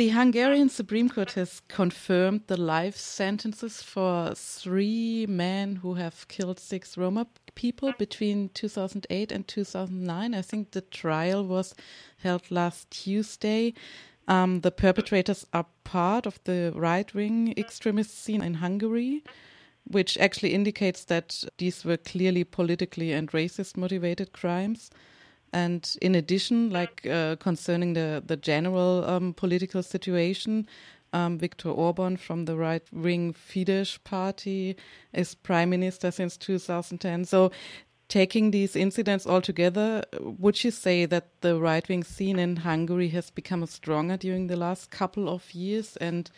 the Hungarian Supreme Court has confirmed the life sentences for three men who have killed six Roma people between 2008 and 2009. I think the trial was held last Tuesday. Um, the perpetrators are part of the right wing extremist scene in Hungary, which actually indicates that these were clearly politically and racist motivated crimes. And in addition, like uh, concerning the the general um, political situation, um, Viktor Orban from the right wing Fidesz party is prime minister since 2010. So, taking these incidents all together, would you say that the right wing scene in Hungary has become stronger during the last couple of years? And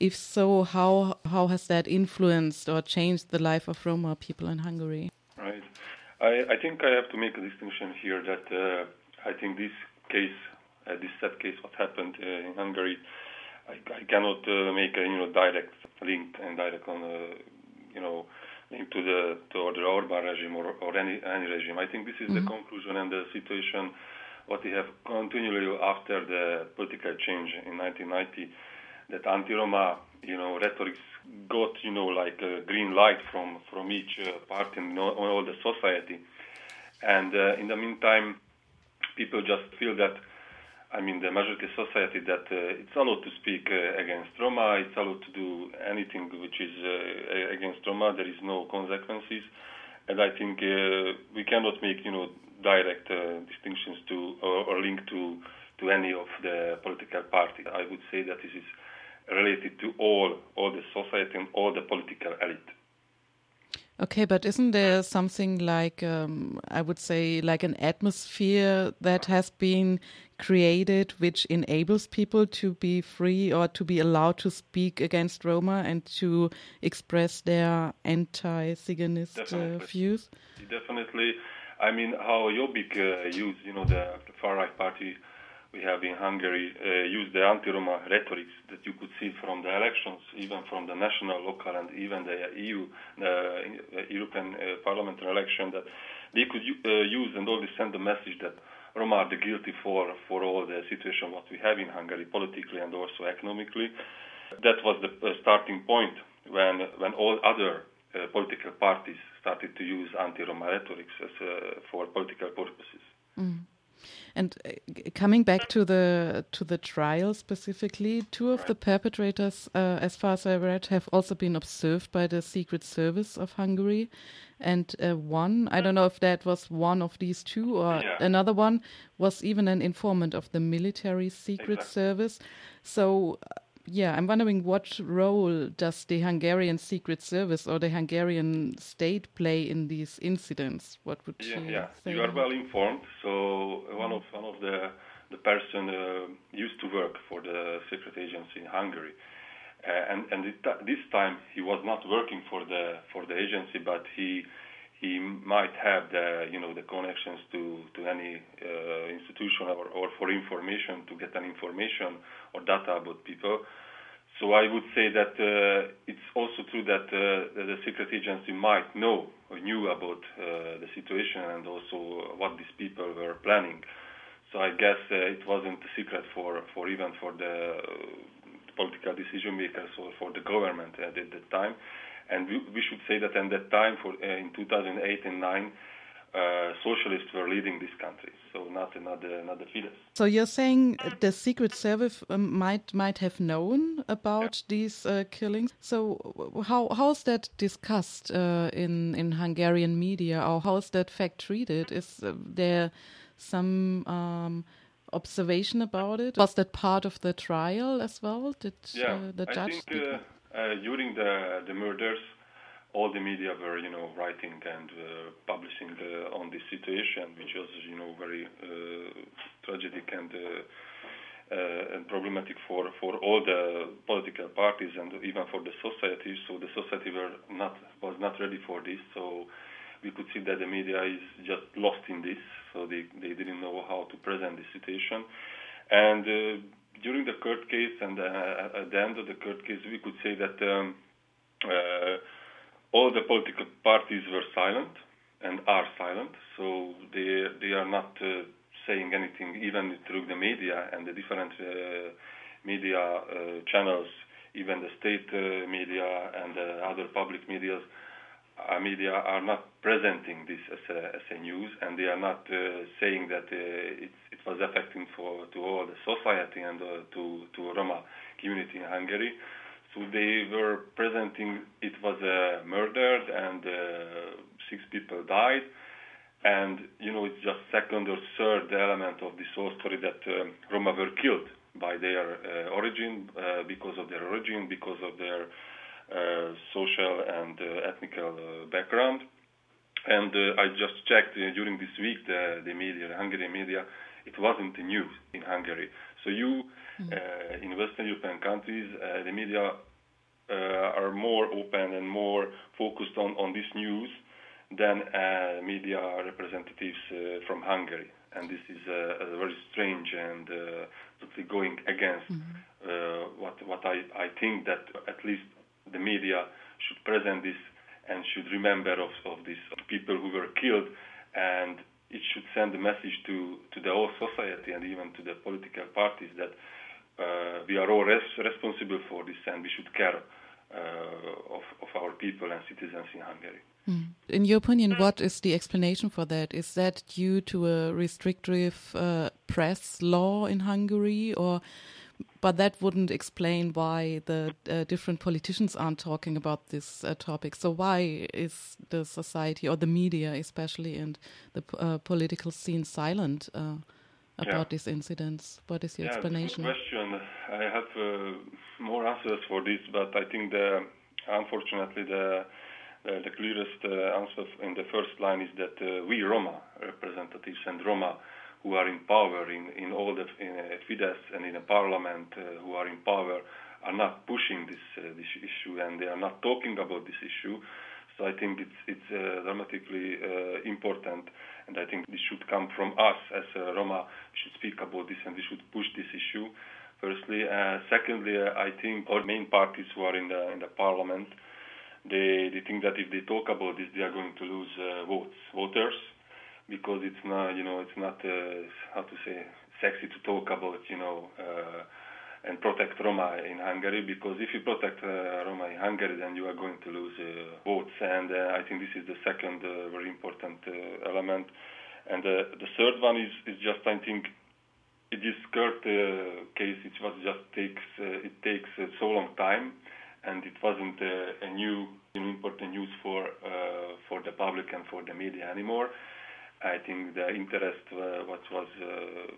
if so, how how has that influenced or changed the life of Roma people in Hungary? Right. I, I think I have to make a distinction here that uh, I think this case, uh, this sad case, what happened uh, in Hungary, I, I cannot uh, make a you know direct link and direct on uh, you know link to the to the Orban regime or, or any any regime. I think this is mm-hmm. the conclusion and the situation what we have continually after the political change in 1990 that anti-Roma you know rhetoric got you know like a green light from from each uh, part in all, all the society, and uh, in the meantime, people just feel that. I mean, the majority society that uh, it's allowed to speak uh, against Roma, it's allowed to do anything which is uh, against Roma. There is no consequences, and I think uh, we cannot make you know direct distinctions to or, or link to to any of the political parties. I would say that this is related to all all the society and all the political elite. Okay, but isn't there something like um, I would say like an atmosphere that has been created which enables people to be free or to be allowed to speak against Roma and to express their anti-Ziganist uh, views? Definitely. I mean, how Jobbik uh, used, you know, the, the far right party we have in Hungary uh, use the anti-Roma rhetoric that you could see from the elections, even from the national, local, and even the EU, the European uh, Parliamentary election, that they could uh, use and always send the message that Roma are the guilty for, for all the situation what we have in Hungary, politically and also economically. That was the uh, starting point when, when all other uh, political parties started to use anti-Roma rhetoric as, uh, for political purposes. Mm. And uh, coming back to the to the trial specifically, two of the perpetrators, uh, as far as I read, have also been observed by the Secret Service of Hungary, and uh, one I don't know if that was one of these two or yeah. another one was even an informant of the military Secret exactly. Service. So yeah, I'm wondering what role does the Hungarian Secret Service or the Hungarian state play in these incidents? What would yeah, you yeah. say? You are well informed. So one of one of the the person uh, used to work for the secret agency in Hungary, uh, and and it, this time he was not working for the for the agency, but he he might have the you know the connections to to any uh, institution or, or for information to get an information or data about people. So I would say that uh, it's also true that uh, the secret agency might know or knew about uh, the situation and also what these people were planning. So I guess uh, it wasn't a secret for, for even for the political decision makers or for the government at that time. And we, we should say that at that time, for uh, in 2008 and 9, uh, socialists were leading these countries, so not another another Fidesz. So you're saying the Secret Service um, might might have known about yeah. these uh, killings. So how how is that discussed uh, in in Hungarian media, or how is that fact treated? Is uh, there some um, observation about it? Was that part of the trial as well? Did yeah, uh, the judge? I think during the the murders all the media were, you know, writing and uh, publishing uh, on this situation, which was, you know, very uh, tragic and uh, uh, and problematic for for all the political parties and even for the society. So the society were not was not ready for this. So we could see that the media is just lost in this. They they didn't know how to present the situation, and uh, during the court case and at the end of the court case, we could say that. Um, all the political parties were silent and are silent, so they they are not uh, saying anything even through the media and the different uh, media channels, even the state media and other public medias, uh, media are not presenting this as a, as a news, and they are not uh, saying that uh, it, it was affecting for to all the society and uh, to to Roma community in Hungary. So they were presenting it was uh, murdered and uh, six people died, and you know it's just second or third element of this whole story that um, Roma were killed by their origin because of their origin because of their uh, social and uh, ethnical uh, background. And I just checked during this week the, the media, the Hungarian media, it wasn't the news in Hungary. So you, mm. in Western European countries, the media are more open and more focused on, on this news than uh, media representatives uh, from Hungary. And this is uh, very strange and totally going against mm-hmm. what what I, I think that at least the media should present this and should remember of, of these people who were killed and it should send a message to, to the whole society and even to the political parties that uh, we are all res- responsible for this and we should care uh, of, of our people and citizens in Hungary. Mm. In your opinion, what is the explanation for that? Is that due to a restrictive uh, press law in Hungary or but that wouldn't explain why the uh, different politicians aren't talking about this uh, topic. So why is the society or the media, especially and the uh, political scene, silent uh, about yeah. these incidents? What is your yeah, explanation? question. I have uh, more answers for this, but I think the unfortunately the the clearest uh, answer in the first line is that we Roma representatives and Roma who are in power in, in all the in uh, Fidesz and in the parliament uh, who are in power are not pushing this uh, this issue and they are not talking about this issue. So I think it's it's uh, dramatically uh, important, and I think this should come from us as uh, Roma. We should speak about this and we should push this issue. Firstly, secondly, I think all main parties who are in the in the parliament, they they think that if they talk about this, they are going to lose votes, voters because it's not you know it's not uh, how to say sexy to talk about you know uh, and protect Roma in Hungary because if you protect uh, Roma in Hungary then you are going to lose uh, votes. And uh, I think this is the second uh, very important element. And the third one is, is just I think this Kurt case it was just takes it takes so long time and it wasn't uh, a new important news for for the public and for the media anymore I think the interest uh, what was uh,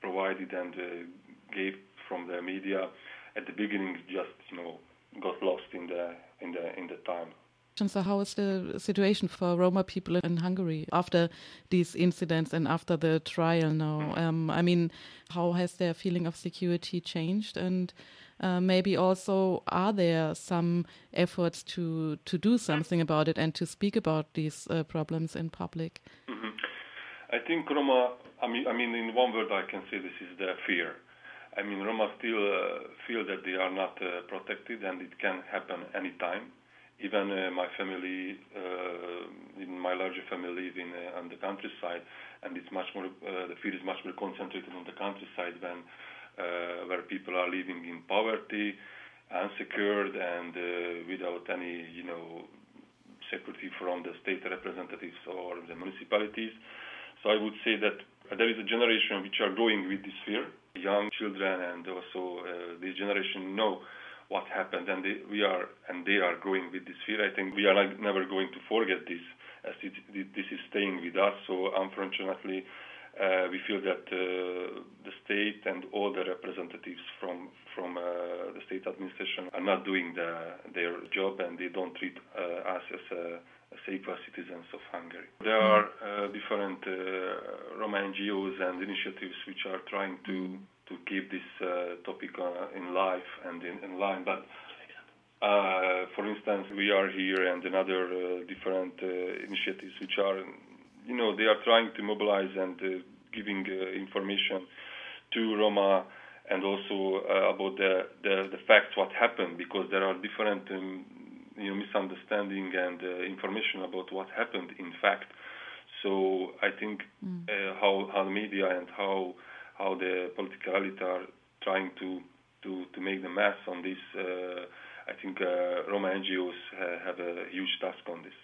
provided and uh, gave from the media at the beginning just you know got lost in the in the in the time. So, how is the situation for Roma people in Hungary after these incidents and after the trial now? Um, I mean, how has their feeling of security changed? And uh, maybe also, are there some efforts to, to do something about it and to speak about these uh, problems in public? Mm -hmm. I think Roma, I mean, I mean, in one word, I can say this is the fear. I mean, Roma still uh, feel that they are not uh, protected and it can happen anytime. Even uh, my family, uh, in my larger family, live in uh, on the countryside, and it's much more. Uh, the fear is much more concentrated on the countryside than where people are living in poverty, unsecured, and without any, you know, security from the state representatives or the municipalities. So I would say that there is a generation which are growing with this fear. Young children and also uh, this generation know what happened, and they, we are and they are growing with this fear. I think we are never going to forget this, as it, this is staying with us. So unfortunately, uh, we feel that uh, the state and all the representatives from from uh, the state administration are not doing the, their job, and they don't treat uh, us as a equal citizens of Hungary. There are uh, different uh, Roma NGOs and initiatives which are trying to to keep this uh, topic uh, in life and in, in line, but. Uh, for instance, we are here and another uh, different initiatives which are, you know, they are trying to mobilize and giving information to Roma and also about the, the, the facts what happened because there are different um, you know, misunderstanding and uh, information about what happened in fact. So I think mm. uh, how how the media and how how the political elite are trying to to make the mass on this. I think Roma NGOs have a huge task on this.